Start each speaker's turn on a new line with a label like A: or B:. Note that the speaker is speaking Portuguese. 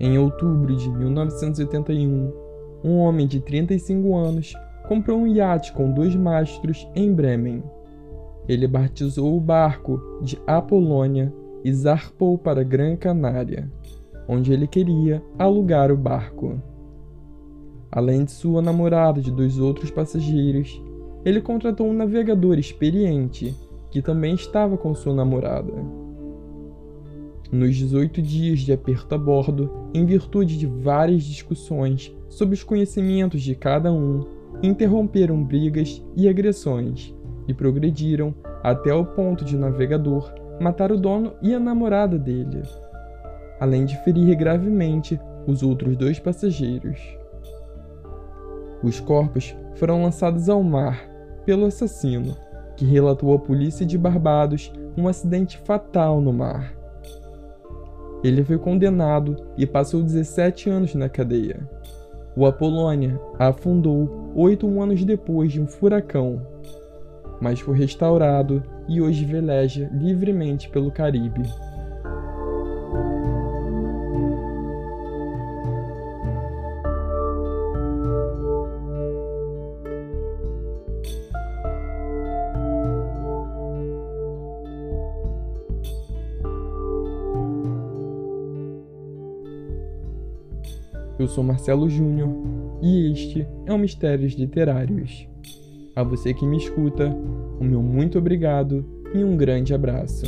A: Em outubro de 1981, um homem de 35 anos comprou um iate com dois mastros em Bremen. Ele batizou o barco de Apolônia e zarpou para Gran Canária, onde ele queria alugar o barco. Além de sua namorada e de dois outros passageiros, ele contratou um navegador experiente que também estava com sua namorada. Nos 18 dias de aperto a bordo, em virtude de várias discussões sobre os conhecimentos de cada um, interromperam brigas e agressões e progrediram até o ponto de o navegador matar o dono e a namorada dele, além de ferir gravemente os outros dois passageiros. Os corpos foram lançados ao mar pelo assassino, que relatou à polícia de Barbados um acidente fatal no mar. Ele foi condenado e passou 17 anos na cadeia. O Apolônia afundou oito anos depois de um furacão, mas foi restaurado e hoje veleja livremente pelo Caribe. Eu sou Marcelo Júnior e este é o Mistérios Literários. A você que me escuta, o meu muito obrigado e um grande abraço.